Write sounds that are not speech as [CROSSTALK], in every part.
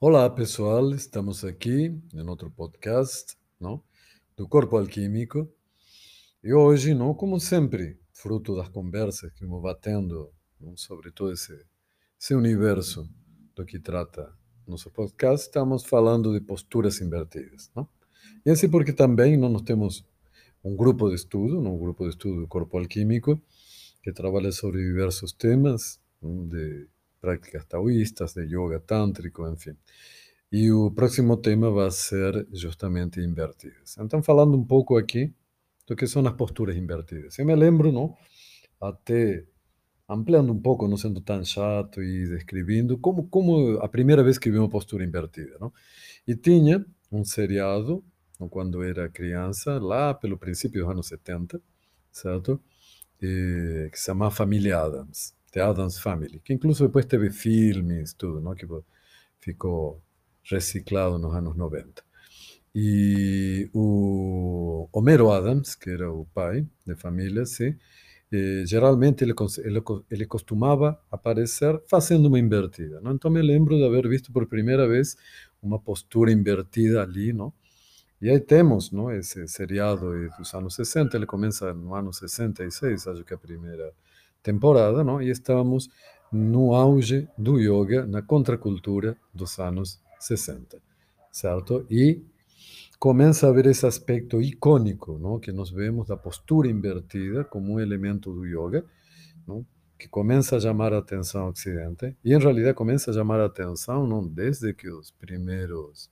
Olá, pessoal. Estamos aqui em outro podcast, não? Do Corpo Alquímico. E hoje, não, como sempre, fruto das conversas que vamos batendo não, sobre todo esse, esse universo do que trata nosso podcast, estamos falando de posturas invertidas, não? E assim porque também não, nós temos um grupo de estudo, um grupo de estudo do Corpo Alquímico, que trabalha sobre diversos temas, de práticas taoístas, de yoga tântrico, enfim. E o próximo tema vai ser justamente invertidas. Então, falando um pouco aqui do que são as posturas invertidas. Eu me lembro, não? Até ampliando um pouco, não sendo tão chato e descrevendo, como, como a primeira vez que vi uma postura invertida, não? E tinha um seriado, quando era criança, lá pelo princípio dos anos 70, certo? E, que se chama Família Adams. The Addams Family, que incluso depois teve filmes, tudo, não? que ficou reciclado nos anos 90. E o Homero Adams, que era o pai de família, sim, eh, geralmente ele, ele, ele costumava aparecer fazendo uma invertida. Não? Então me lembro de haver visto por primeira vez uma postura invertida ali, não? E aí temos não, esse seriado dos anos 60, ele começa no ano 66, acho que a primeira temporada, não? e estamos no auge do yoga, na contracultura dos anos 60, certo? E começa a haver esse aspecto icônico, não? que nós vemos da postura invertida como um elemento do yoga, não? que começa a chamar a atenção ao Ocidente, e em realidade começa a chamar a atenção não desde que os primeiros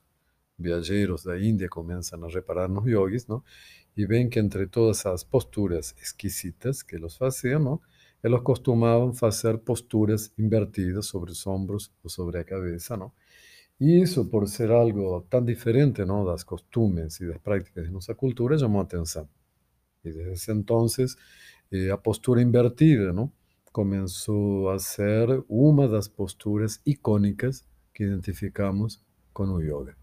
viajeros da Índia começam a reparar nos yogis, não? e veem que entre todas as posturas exquisitas que eles faziam, não? Eles costumavam fazer posturas invertidas sobre os ombros ou sobre a cabeça, não? E isso, por ser algo tão diferente, não, das costumes e das práticas de nossa cultura, chamou a atenção. E desde esse então, eh, a postura invertida, não, começou a ser uma das posturas icônicas que identificamos com o yoga.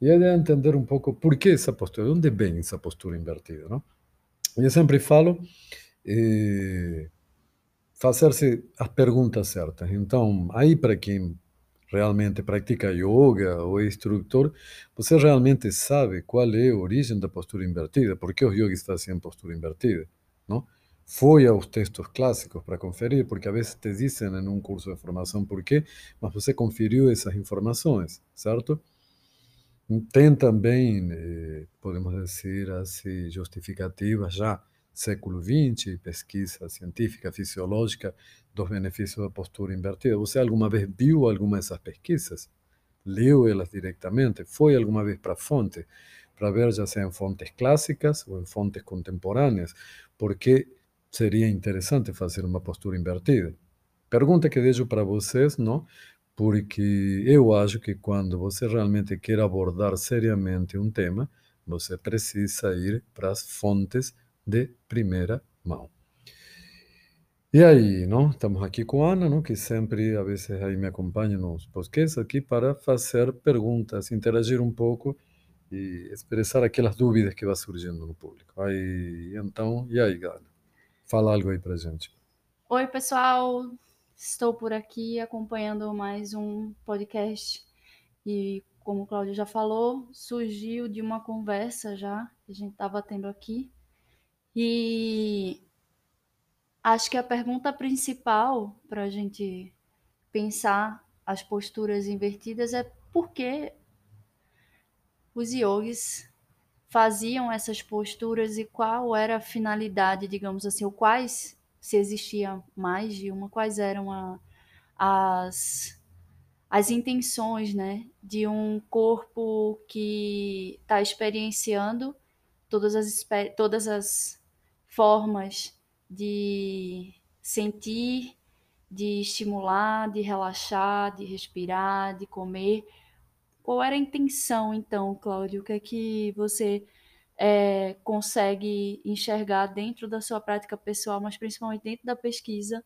E é de entender um pouco por que essa postura, de onde vem essa postura invertida, não? Eu sempre falo eh, fazer-se as perguntas certas. Então, aí para quem realmente pratica yoga ou é instrutor, você realmente sabe qual é a origem da postura invertida, por que os yogis fazem postura invertida, não? Foi aos textos clássicos para conferir, porque às vezes te dizem em um curso de formação por quê, mas você conferiu essas informações, certo? Tem também, eh, podemos dizer assim, justificativas já século XX, pesquisa científica, fisiológica dos benefícios da postura invertida. Você alguma vez viu alguma dessas pesquisas? Leu elas diretamente? Foi alguma vez para a fonte? Para ver, já seja em fontes clássicas ou em fontes contemporâneas? Porque seria interessante fazer uma postura invertida. Pergunta que deixo para vocês, não? Porque eu acho que quando você realmente quer abordar seriamente um tema, você precisa ir para as fontes de primeira mão. E aí, não? Estamos aqui com a Ana, não? que sempre, a vezes, aí me acompanha nos podcasts aqui para fazer perguntas, interagir um pouco e expressar aquelas dúvidas que vão surgindo no público. Aí, então, e aí, Ana? Fala algo aí para gente. Oi, pessoal. Estou por aqui acompanhando mais um podcast e, como o Cláudio já falou, surgiu de uma conversa já que a gente estava tendo aqui e acho que a pergunta principal para a gente pensar as posturas invertidas é por que os yogis faziam essas posturas e qual era a finalidade, digamos assim, ou quais, se existia mais de uma, quais eram a, as, as intenções né, de um corpo que está experienciando todas as, todas as formas de sentir, de estimular, de relaxar, de respirar, de comer. Qual era a intenção, então, Cláudio? O que é que você é, consegue enxergar dentro da sua prática pessoal, mas principalmente dentro da pesquisa?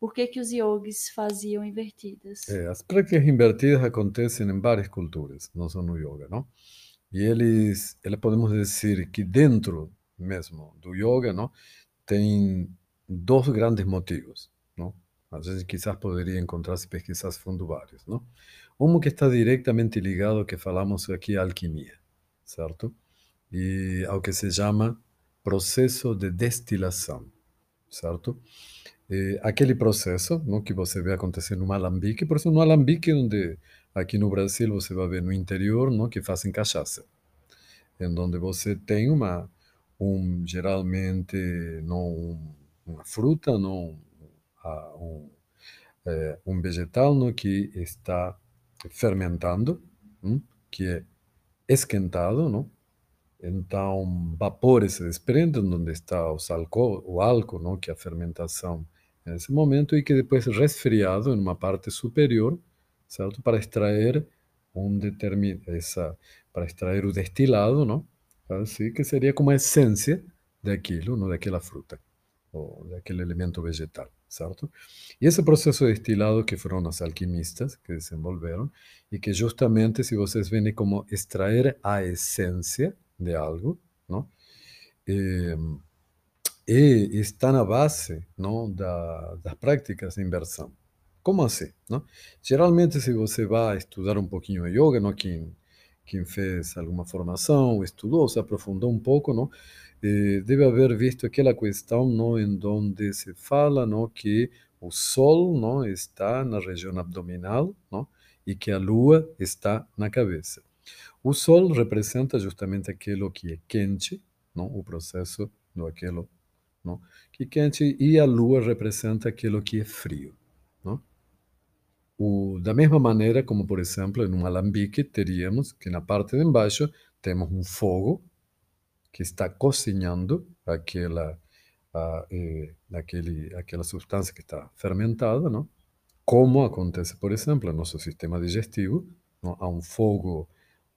Por que, que os yogis faziam invertidas? É, as práticas invertidas acontecem em várias culturas, não só no yoga, não? E eles, eles podemos dizer que dentro mesmo do yoga, não? Tem dois grandes motivos, não? A gente quizás poderia encontrar se pesquisas fundo vários, não? Um que está diretamente ligado ao que falamos aqui, a alquimia, certo? E ao que se chama processo de destilação, certo? E aquele processo não, que você vê acontecer no alambique, por exemplo, no alambique onde aqui no Brasil você vai ver no interior, não, que fazem cachaça, em onde você tem uma, um, geralmente, não, uma fruta, não, um, é, um vegetal no, que está fermentando, hum, que é esquentado, não? Então, vapores se desprendem onde está os álcool, o álcool, não? que é a fermentação nesse momento, e que depois é resfriado em uma parte superior, certo? Para extrair um determin... essa para extrair o destilado, não? Assim, que seria como a essência daquilo, não? daquela fruta, ou daquele elemento vegetal certo? E esse processo destilado que foram os alquimistas que desenvolveram e que justamente, se vocês veem como extrair a essência de algo, não? E, e está na base não, da, das práticas de inversão. Como assim? Não? Geralmente, se você vai estudar um pouquinho de yoga, não? Quem, quem fez alguma formação, estudou, se aprofundou um pouco, não? Eh, deve haver visto aquela questão não, em onde se fala não, que o Sol não, está na região abdominal não, e que a Lua está na cabeça. O Sol representa justamente aquilo que é quente, não, o processo do aquilo não, que é quente, e a Lua representa aquilo que é frio. Não? O, da mesma maneira como, por exemplo, em um alambique, teríamos que na parte de embaixo temos um fogo, que está cozinhando aquela, a, eh, aquele, aquela substância que está fermentada, não? como acontece, por exemplo, no nosso sistema digestivo, não? há um fogo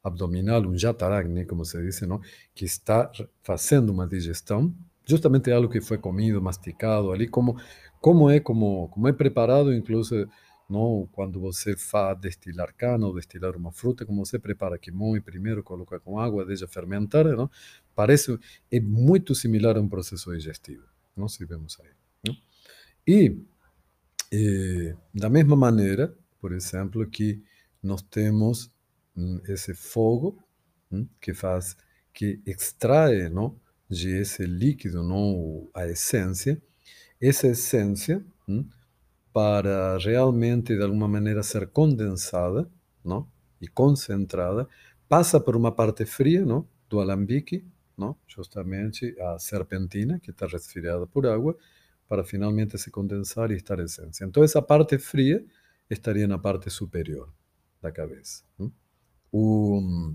abdominal, um jataragni, como se diz, não? que está fazendo uma digestão, justamente algo que foi comido, masticado ali, como, como, é, como, como é preparado, incluso não? Quando você faz destilar cana ou destilar uma fruta, como você prepara que moe primeiro, coloca com água, deixa fermentar, não? Parece é muito similar a um processo digestivo, não se vemos aí. Não? E eh, da mesma maneira, por exemplo, que nós temos hum, esse fogo que faz que extrai, não, de esse líquido, não, a essência. Essa essência para realmente, de alguma maneira, ser condensada não? e concentrada, passa por uma parte fria não? do alambique, não? justamente a serpentina, que está resfriada por água, para finalmente se condensar e estar essência. Então, essa parte fria estaria na parte superior da cabeça. Não? O,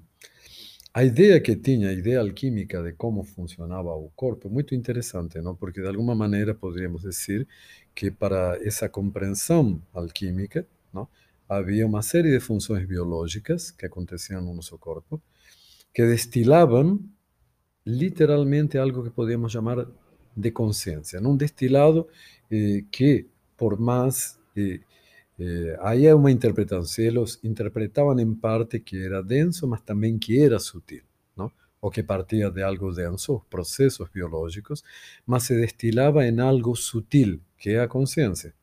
a ideia que tinha, a ideia alquímica de como funcionava o corpo, muito interessante, não? porque de alguma maneira poderíamos dizer que para essa compreensão alquímica não? havia uma série de funções biológicas que aconteciam no nosso corpo que destilavam literalmente algo que podíamos chamar de consciência, um destilado eh, que, por mais eh, eh, aí é uma interpretação. Eles interpretavam em parte que era denso, mas também que era sutil, não? ou que partia de algo denso, os processos biológicos, mas se destilava em algo sutil, que é a consciência.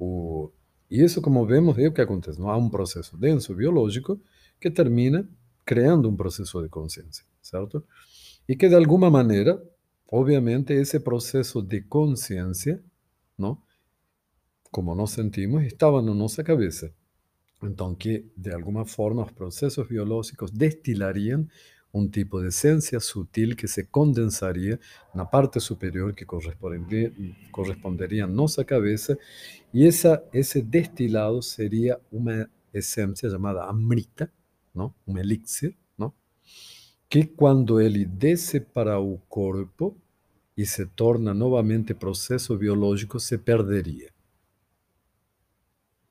O, e isso, como vemos, é o que acontece. Não há um processo denso biológico que termina criando um processo de consciência, certo? E que, de alguma maneira, obviamente, esse processo de consciência, não? Como nós sentimos, estava na nossa cabeça. Então, que de alguma forma os processos biológicos destilariam um tipo de essência sutil que se condensaria na parte superior que corresponderia, corresponderia à nossa cabeça, e essa, esse destilado seria uma essência chamada amrita, não? um elixir, que quando ele desce para o corpo e se torna novamente processo biológico, se perderia.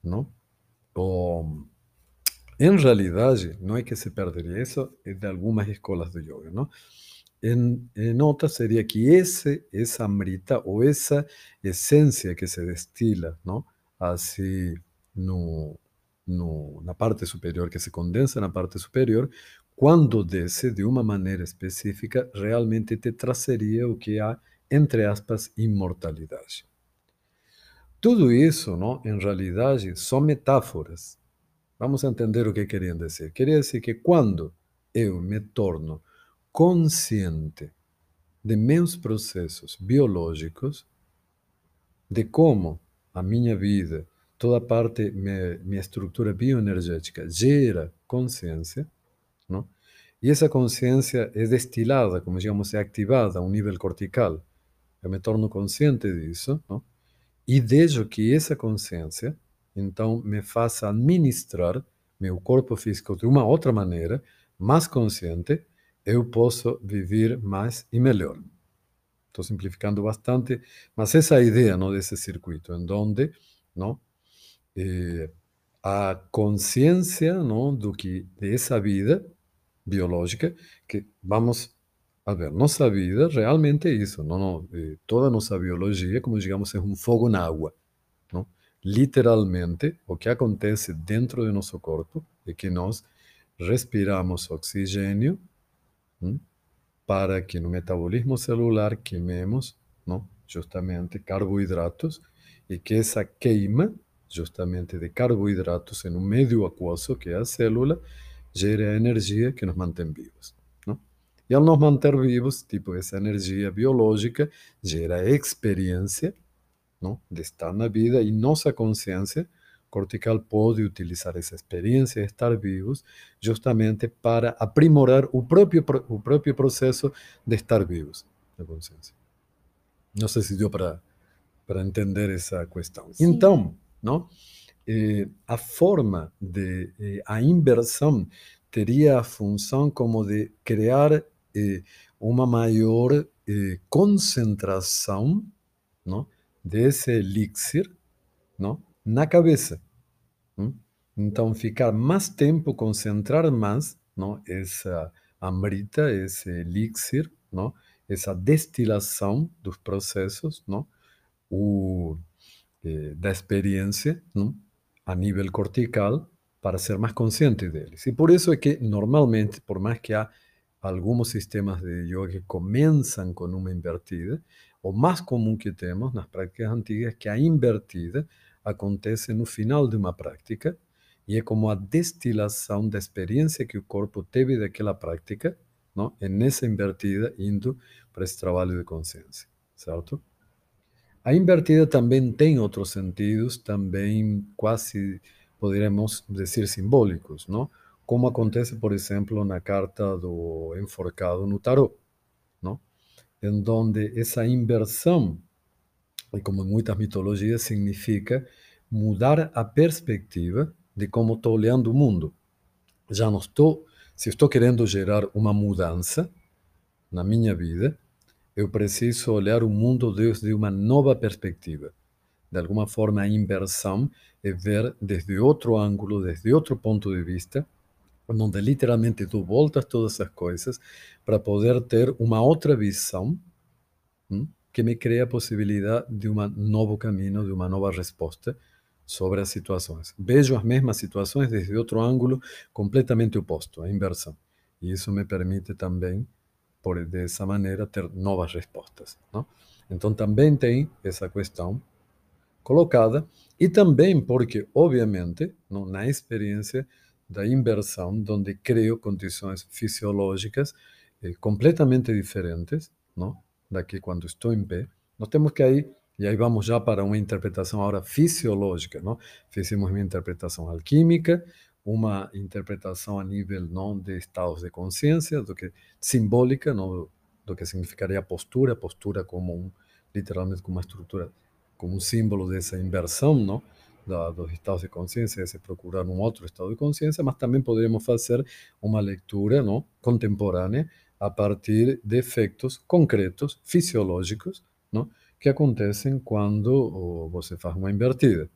Não? Ou, em realidade, não é que se perderia, isso é de algumas escolas de yoga, não? Em, em outra seria que esse, essa amrita ou essa essência que se destila, não? Assim, no, no, na parte superior, que se condensa na parte superior, quando desce de uma maneira específica, realmente te trazeria o que há, entre aspas, imortalidade. Tudo isso, não, em realidade, são metáforas. Vamos entender o que queriam dizer. Queria dizer que quando eu me torno consciente de meus processos biológicos, de como a minha vida, toda parte, minha, minha estrutura bioenergética gera consciência, não? e essa consciência é destilada, como digamos, é ativada a um nível cortical. Eu me torno consciente disso, não? E deixo que essa consciência, então, me faça administrar meu corpo físico de uma outra maneira, mais consciente, eu posso viver mais e melhor. Estou simplificando bastante, mas essa ideia não, desse circuito, em onde não, eh, a consciência não, do que dessa vida biológica, que vamos a ver, nossa vida realmente é isso. Não, eh, toda nossa biologia, como digamos, é um fogo na água. Não? Literalmente, o que acontece dentro do nosso corpo é que nós respiramos oxigênio, para que no metabolismo celular queimemos não, justamente carboidratos e que essa queima justamente de carboidratos em um meio aquoso, que é a célula, gere a energia que nos mantém vivos. E ao nos manter vivos, tipo, essa energia biológica gera experiência não, de estar na vida e nossa consciência cortical pode utilizar essa experiência de estar vivos justamente para aprimorar o próprio, o próprio processo de estar vivos da consciência. Não sei se deu para, para entender essa questão. Sim. Então, não, eh, a forma de eh, a inversão teria a função como de criar eh, uma maior eh, concentração não, desse elixir não, na cabeça. Hum? Então, ficar mais tempo, concentrar mais não? essa amrita, esse elixir, não? essa destilação dos processos, não? O, eh, da experiência não? a nível cortical para ser mais consciente deles. E por isso é que, normalmente, por mais que há alguns sistemas de yoga que começam com uma invertida, o mais comum que temos nas práticas antigas que a invertida acontece no final de uma prática e é como a destilação da experiência que o corpo teve daquela prática, não? é nessa invertida indo para esse trabalho de consciência, certo? A invertida também tem outros sentidos, também quase poderíamos dizer simbólicos, não? Como acontece, por exemplo, na carta do enforcado no tarot, não? Em onde essa inversão e como em muitas mitologias, significa mudar a perspectiva de como estou olhando o mundo. Já não estou, se estou querendo gerar uma mudança na minha vida, eu preciso olhar o mundo desde uma nova perspectiva. De alguma forma, a inversão é ver desde outro ângulo, desde outro ponto de vista, onde literalmente dou voltas todas essas coisas para poder ter uma outra visão hum, que me cria a possibilidade de um novo caminho, de uma nova resposta sobre as situações. Vejo as mesmas situações desde outro ângulo completamente oposto, a inversão. E isso me permite também, por dessa maneira, ter novas respostas. Não? Então também tem essa questão colocada e também porque, obviamente, não, na experiência da inversão, onde crio condições fisiológicas eh, completamente diferentes, não? daqui quando estou em pé, nós temos que aí, e aí vamos já para uma interpretação agora fisiológica, não? Fizemos uma interpretação alquímica, uma interpretação a nível não de estados de consciência, do que simbólica, não do que significaria a postura, postura como um, literalmente como uma estrutura, como um símbolo dessa inversão, não? Da, dos estados de consciência, esse procurar um outro estado de consciência, mas também poderíamos fazer uma leitura não, contemporânea a partir de efeitos concretos, fisiológicos, não? que acontecem quando você faz uma invertida.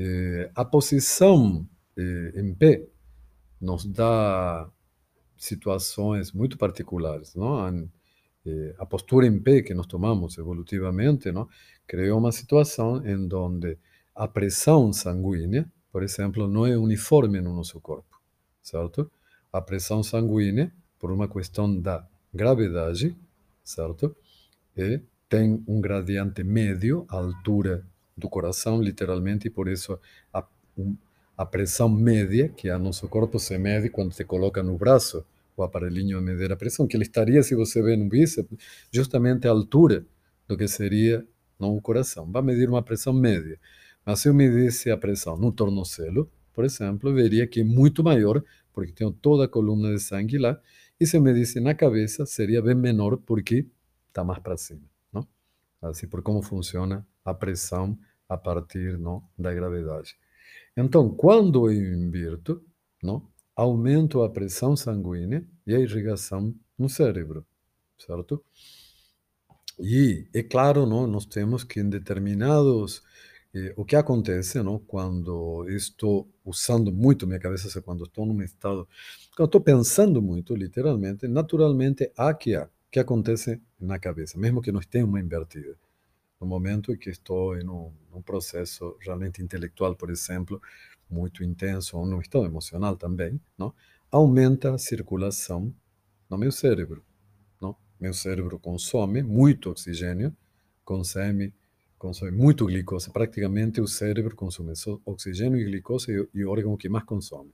Eh, a posição eh, em pé nos dá situações muito particulares. Não? A, eh, a postura em pé que nós tomamos evolutivamente não? criou uma situação em onde a pressão sanguínea, por exemplo, não é uniforme no nosso corpo, certo? A pressão sanguínea por uma questão da gravidade, certo? E tem um gradiente médio, a altura do coração, literalmente, e por isso a, a pressão média, que a nosso corpo se mede quando te coloca no braço o aparelhinho a medir a pressão, que ele estaria, se você vê no bíceps, justamente à altura do que seria não o coração. Vai medir uma pressão média. Mas se eu medisse a pressão no tornozelo, por exemplo, veria que é muito maior, porque tenho toda a coluna de sangue lá, e se eu medisse na cabeça, seria bem menor, porque está mais para cima. Não? Assim, por como funciona a pressão a partir não, da gravidade. Então, quando eu invirto, não, aumento a pressão sanguínea e a irrigação no cérebro, certo? E, é claro, não, nós temos que em determinados... Eh, o que acontece não, quando estou usando muito minha cabeça, quando estou num estado... Quando estou pensando muito, literalmente, naturalmente, há que há, que acontece na cabeça, mesmo que não esteja uma invertida. No momento em que estou em um, um processo realmente intelectual, por exemplo, muito intenso, ou num estado emocional também, não? aumenta a circulação no meu cérebro. Não? Meu cérebro consome muito oxigênio, consome, consome muito glicose. Praticamente o cérebro consome oxigênio e glicose e o órgão que mais consome.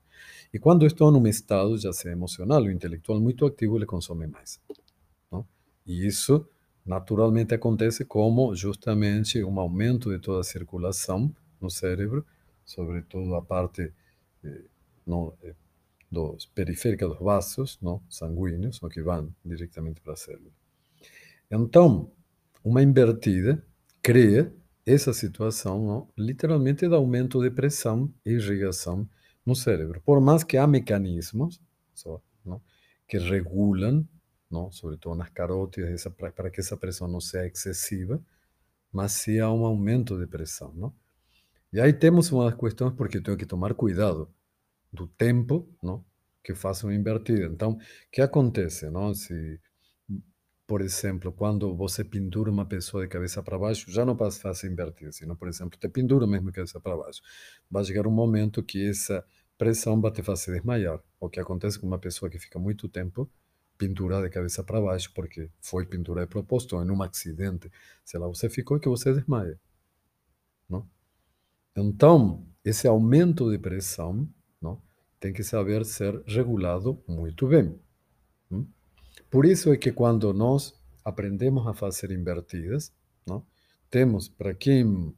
E quando estou num estado, já seja emocional ou intelectual, muito ativo, ele consome mais. Não? E isso naturalmente acontece como justamente um aumento de toda a circulação no cérebro sobretudo a parte eh, no, eh, dos periférica dos vasos não, sanguíneos, que vão diretamente para a célula. Então, uma invertida cria essa situação, não, literalmente, de aumento de pressão e irrigação no cérebro. Por mais que há mecanismos só, não, que regulam, não, sobretudo nas carótidas, para que essa pressão não seja excessiva, mas se há um aumento de pressão. Não? E aí temos uma das questões porque tenho que tomar cuidado do tempo não? que faço uma invertida. Então, o que acontece? Não? Se, por exemplo, quando você pendura uma pessoa de cabeça para baixo, já não passa a invertida, senão, por exemplo, te pendura mesmo de cabeça para baixo. Vai chegar um momento que essa pressão vai te fazer desmaiar. O que acontece com uma pessoa que fica muito tempo pendurada de cabeça para baixo, porque foi pendurada de propósito, ou em um acidente, sei lá, você ficou que você desmaia. Não? Então, esse aumento de pressão não, tem que saber ser regulado muito bem. Hum? Por isso é que quando nós aprendemos a fazer invertidas, não, temos, para quem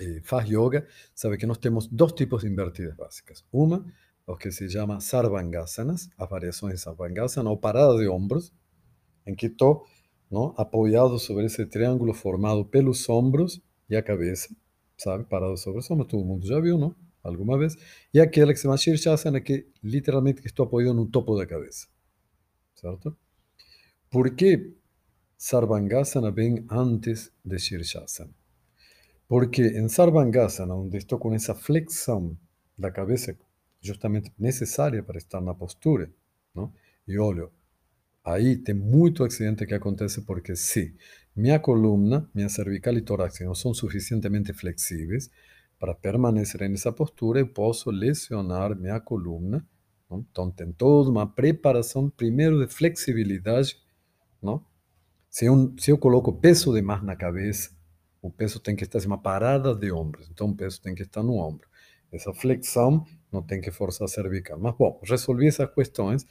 eh, faz yoga, sabe que nós temos dois tipos de invertidas básicas. Uma, o que se chama sarvangasanas, as variações de sarvangasana, ou parada de ombros, em que estou não, apoiado sobre esse triângulo formado pelos ombros e a cabeça sabe? Parado sobre o ombro, todo mundo já viu, não? Alguma vez. E aquela que se chama Shirshasana, que literalmente estou apoiado no topo da cabeça. Certo? Por que Sarvangasana vem antes de Shirshasana? Porque em Sarvangasana, onde estou com essa flexão da cabeça justamente necessária para estar na postura, não? e olho, aí tem muito acidente que acontece porque sim, minha coluna, minha cervical e torácica não são suficientemente flexíveis para permanecer nessa postura, eu posso lesionar minha coluna. Não? Então, tem toda uma preparação, primeiro, de flexibilidade. Não? Se, eu, se eu coloco peso demais na cabeça, o peso tem que estar em uma parada de ombros. Então, o peso tem que estar no ombro. Essa flexão não tem que forçar cervical. Mas, bom, resolvi essas questões.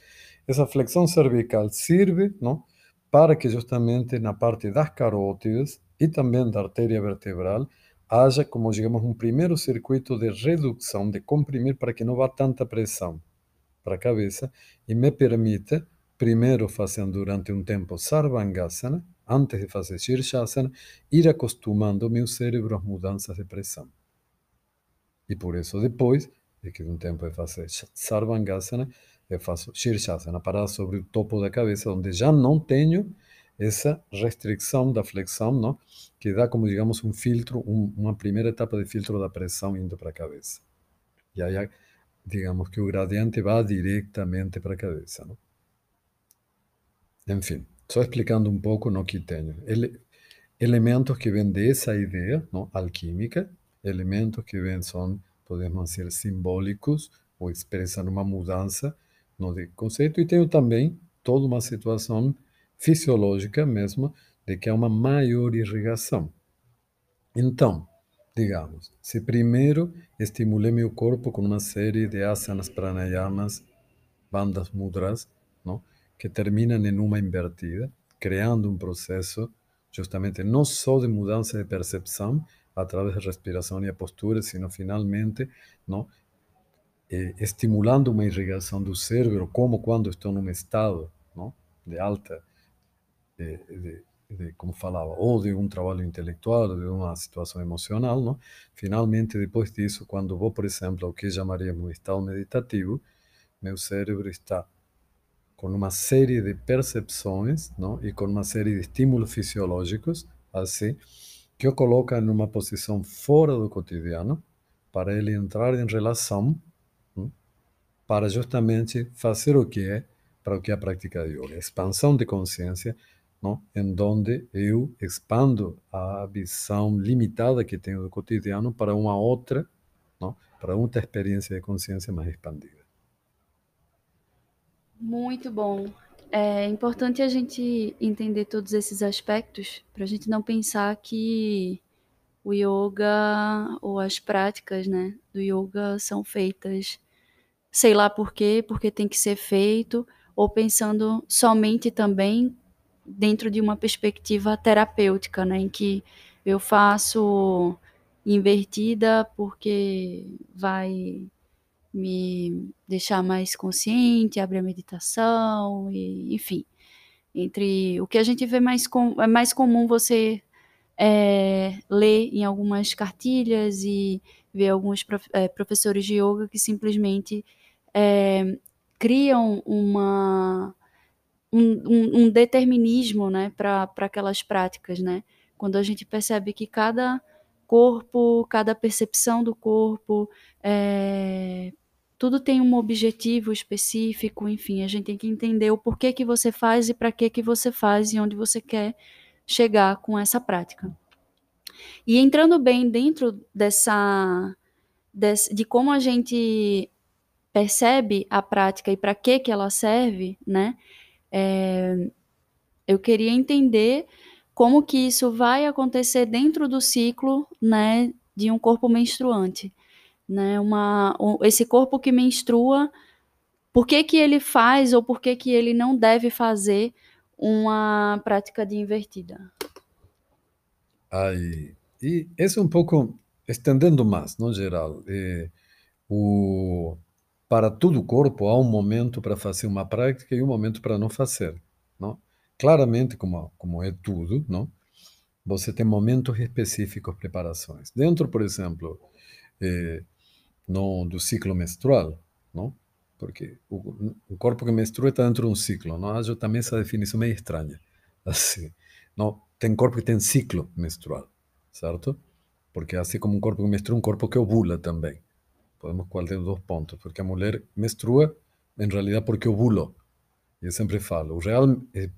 Essa flexão cervical serve, não? para que justamente na parte das carótidas e também da artéria vertebral haja, como digamos, um primeiro circuito de redução, de comprimir para que não vá tanta pressão para a cabeça e me permite, primeiro fazendo durante um tempo Sarvangasana, antes de fazer Shirshasana, ir acostumando meu cérebro às mudanças de pressão. E por isso depois, de que um tempo de fazer Sarvangasana, eu faço Shirshasana, parada sobre o topo da cabeça, onde já não tenho essa restrição da flexão, não? que dá como, digamos, um filtro, um, uma primeira etapa de filtro da pressão indo para a cabeça. E aí, digamos que o gradiente vai diretamente para a cabeça. Não? Enfim, só explicando um pouco no que tenho. Ele, elementos que vêm dessa ideia não? alquímica, elementos que vêm são, podemos dizer, simbólicos, ou expressam uma mudança no conceito, e tenho também toda uma situação fisiológica mesmo de que há uma maior irrigação. Então, digamos, se primeiro estimulei meu corpo com uma série de asanas, pranayamas, bandas mudras, não? Que terminam em uma invertida, criando um processo justamente não só de mudança de percepção através da respiração e a postura, sino finalmente não, eh, estimulando uma irrigação do cérebro, como quando estou num estado não, de alta, de, de, de, como falava, ou de um trabalho intelectual, de uma situação emocional, não? finalmente, depois disso, quando vou, por exemplo, ao que chamaríamos um estado meditativo, meu cérebro está com uma série de percepções não? e com uma série de estímulos fisiológicos, assim, que o coloca em uma posição fora do cotidiano, para ele entrar em relação, não? para justamente fazer o que é, para o que é a prática de yoga, expansão de consciência, não? em donde eu expando a visão limitada que tenho do cotidiano para uma outra, não? para outra experiência de consciência mais expandida. Muito bom. É importante a gente entender todos esses aspectos para a gente não pensar que o yoga ou as práticas né, do yoga são feitas, sei lá por quê, porque tem que ser feito, ou pensando somente também dentro de uma perspectiva terapêutica, né, em que eu faço invertida porque vai me deixar mais consciente, abrir a meditação, e, enfim. Entre o que a gente vê mais com, é mais comum você é, ler em algumas cartilhas e ver alguns prof, é, professores de yoga que simplesmente é, criam uma, um, um, um determinismo né, para aquelas práticas. Né? Quando a gente percebe que cada corpo, cada percepção do corpo, é, tudo tem um objetivo específico, enfim, a gente tem que entender o porquê que você faz e para que que você faz e onde você quer chegar com essa prática. E entrando bem dentro dessa de como a gente percebe a prática e para que que ela serve, né? É, eu queria entender como que isso vai acontecer dentro do ciclo, né, de um corpo menstruante né? Uma, esse corpo que menstrua, por que, que ele faz ou por que, que ele não deve fazer uma prática de invertida? Aí, e esse é um pouco estendendo mais, no geral. É, o, para todo o corpo há um momento para fazer uma prática e um momento para não fazer, não? Claramente, como como é tudo, não? Você tem momentos específicos, preparações. Dentro, por exemplo, é, no, do ciclo menstrual, não? Porque o, o corpo que menstrua está dentro de um ciclo, não? Acho também essa definição meio estranha, [LAUGHS] assim. Não, tem corpo que tem ciclo menstrual, certo? Porque assim como um corpo que menstrua, um corpo que ovula também. Podemos qualquer dois pontos, porque a mulher menstrua, em realidade, porque ovulou. Eu sempre falo, o real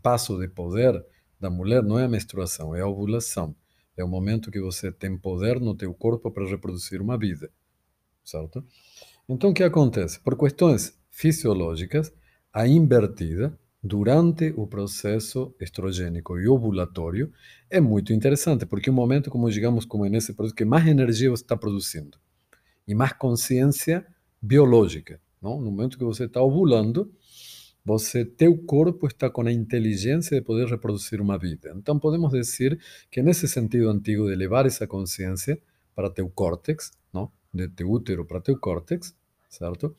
passo de poder da mulher não é a menstruação, é a ovulação. É o momento que você tem poder no teu corpo para reproduzir uma vida certo? Então, o acontece? Por questões fisiológicas, a invertida durante o processo estrogênico e ovulatório é muito interessante, porque um momento, como digamos, como é nesse processo, que mais energia você está produzindo e mais consciência biológica. Não? No momento que você está ovulando, você, teu corpo está com a inteligência de poder reproduzir uma vida. Então, podemos dizer que nesse sentido antigo de levar essa consciência para teu córtex, não? De teu útero para teu córtex, certo?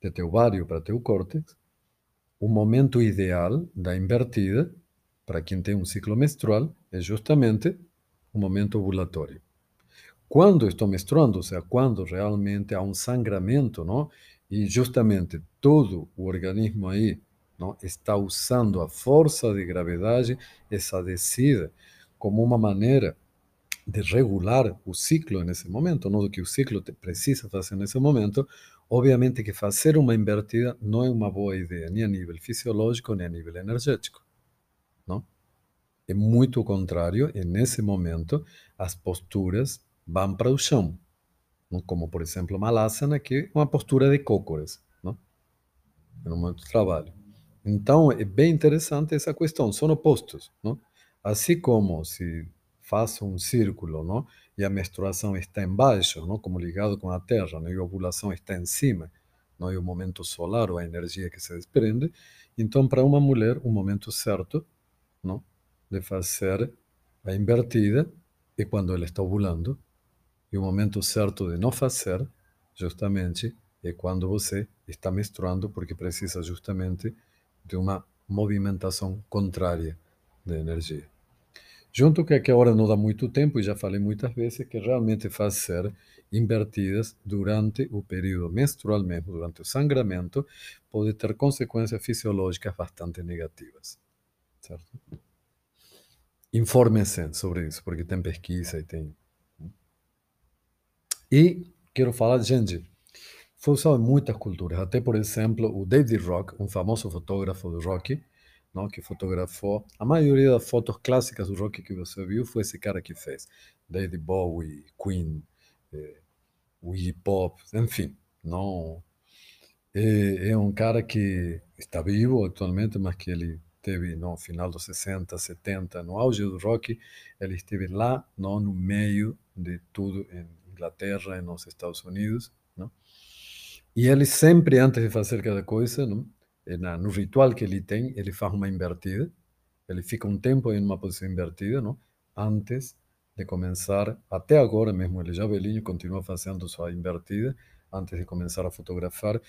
De teu ovário para teu córtex, o momento ideal da invertida, para quem tem um ciclo menstrual, é justamente o momento ovulatório. Quando estou menstruando, ou seja, quando realmente há um sangramento, não? E justamente todo o organismo aí não, está usando a força de gravidade, essa descida, como uma maneira de regular o ciclo nesse momento, não do que o ciclo precisa fazer nesse momento, obviamente que fazer uma invertida não é uma boa ideia, nem a nível fisiológico, nem a nível energético. Não? É muito o contrário, e nesse momento as posturas vão para o chão. Como, por exemplo, Malasana, que é uma postura de cócoras, não? no momento do trabalho. Então, é bem interessante essa questão, são opostos. Não? Como se faça um círculo, não? E a menstruação está embaixo, não? Como ligado com a Terra, não? E a ovulação está em cima, não? E o momento solar, ou a energia que se desprende. Então, para uma mulher, o momento certo, não? De fazer a invertida é quando ela está ovulando. E o momento certo de não fazer, justamente, é quando você está menstruando, porque precisa justamente de uma movimentação contrária de energia. Junto com que agora não dá muito tempo, e já falei muitas vezes, que realmente fazer invertidas durante o período menstrual mesmo, durante o sangramento, pode ter consequências fisiológicas bastante negativas. Certo? Informem-se sobre isso, porque tem pesquisa e tem. E quero falar, gente, foi usado em muitas culturas. Até, por exemplo, o David Rock, um famoso fotógrafo do rock, não, que fotografou a maioria das fotos clássicas do rock que você viu, foi esse cara que fez. David Bowie, Queen, eh, Iggy Pop, enfim. Não, é, é um cara que está vivo atualmente, mas que ele teve no final dos 60, 70, no auge do rock, ele esteve lá, não, no meio de tudo em Inglaterra nos Estados Unidos, não? E ele sempre, antes de fazer cada coisa? No ritual que ele tem, ele faz uma invertida. Ele fica um tempo em uma posição invertida, não? Antes de começar, até agora mesmo, ele já velhinho, continua fazendo sua invertida, antes de começar a fotografar,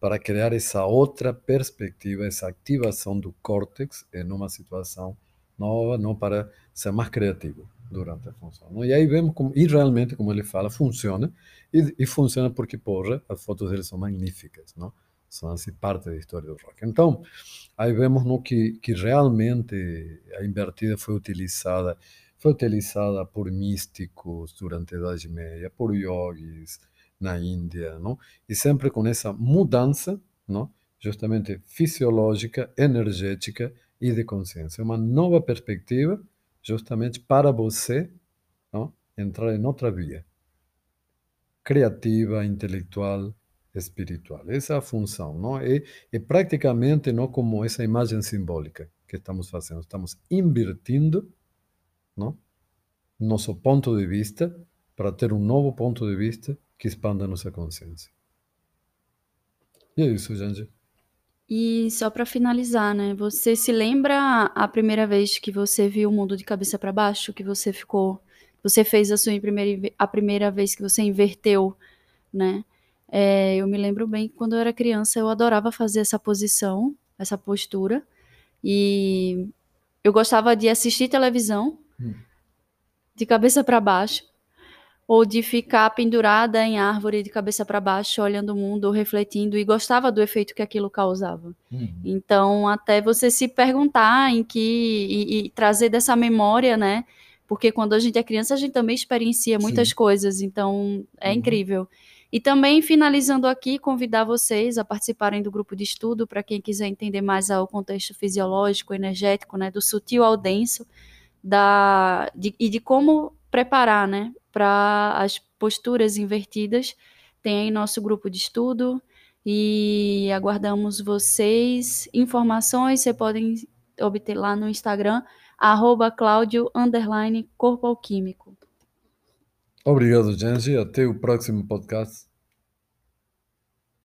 para criar essa outra perspectiva, essa ativação do córtex em uma situação nova, não para ser mais criativo durante a função. Não? E aí vemos como, e realmente, como ele fala, funciona, e, e funciona porque, porra, as fotos dele são magníficas, não? São assim parte da história do rock. Então, aí vemos no que, que realmente a invertida foi utilizada, foi utilizada por místicos durante a Idade Média, por yogis na Índia, não? E sempre com essa mudança, não? Justamente fisiológica, energética e de consciência, uma nova perspectiva, justamente para você, não? Entrar em outra via criativa, intelectual, espiritual. Essa é a função, não é? É praticamente não como essa imagem simbólica que estamos fazendo. Estamos invertindo, não? Nosso ponto de vista para ter um novo ponto de vista que expanda nossa consciência. E é isso, gente. E só para finalizar, né? Você se lembra a primeira vez que você viu o mundo de cabeça para baixo, que você ficou, você fez a sua primeira a primeira vez que você inverteu, né? É, eu me lembro bem que quando eu era criança eu adorava fazer essa posição, essa postura. E eu gostava de assistir televisão hum. de cabeça para baixo ou de ficar pendurada em árvore de cabeça para baixo, olhando o mundo, refletindo, e gostava do efeito que aquilo causava. Uhum. Então, até você se perguntar em que. E, e, trazer dessa memória, né? Porque quando a gente é criança, a gente também experiencia muitas Sim. coisas, então é uhum. incrível. E também, finalizando aqui, convidar vocês a participarem do grupo de estudo, para quem quiser entender mais o contexto fisiológico, energético, né, do sutil ao denso, da, de, e de como preparar né, para as posturas invertidas. Tem aí nosso grupo de estudo e aguardamos vocês. Informações você podem obter lá no Instagram, arroba Cláudio, Corpo Alquímico. Obrigado, Genji. Até o próximo podcast.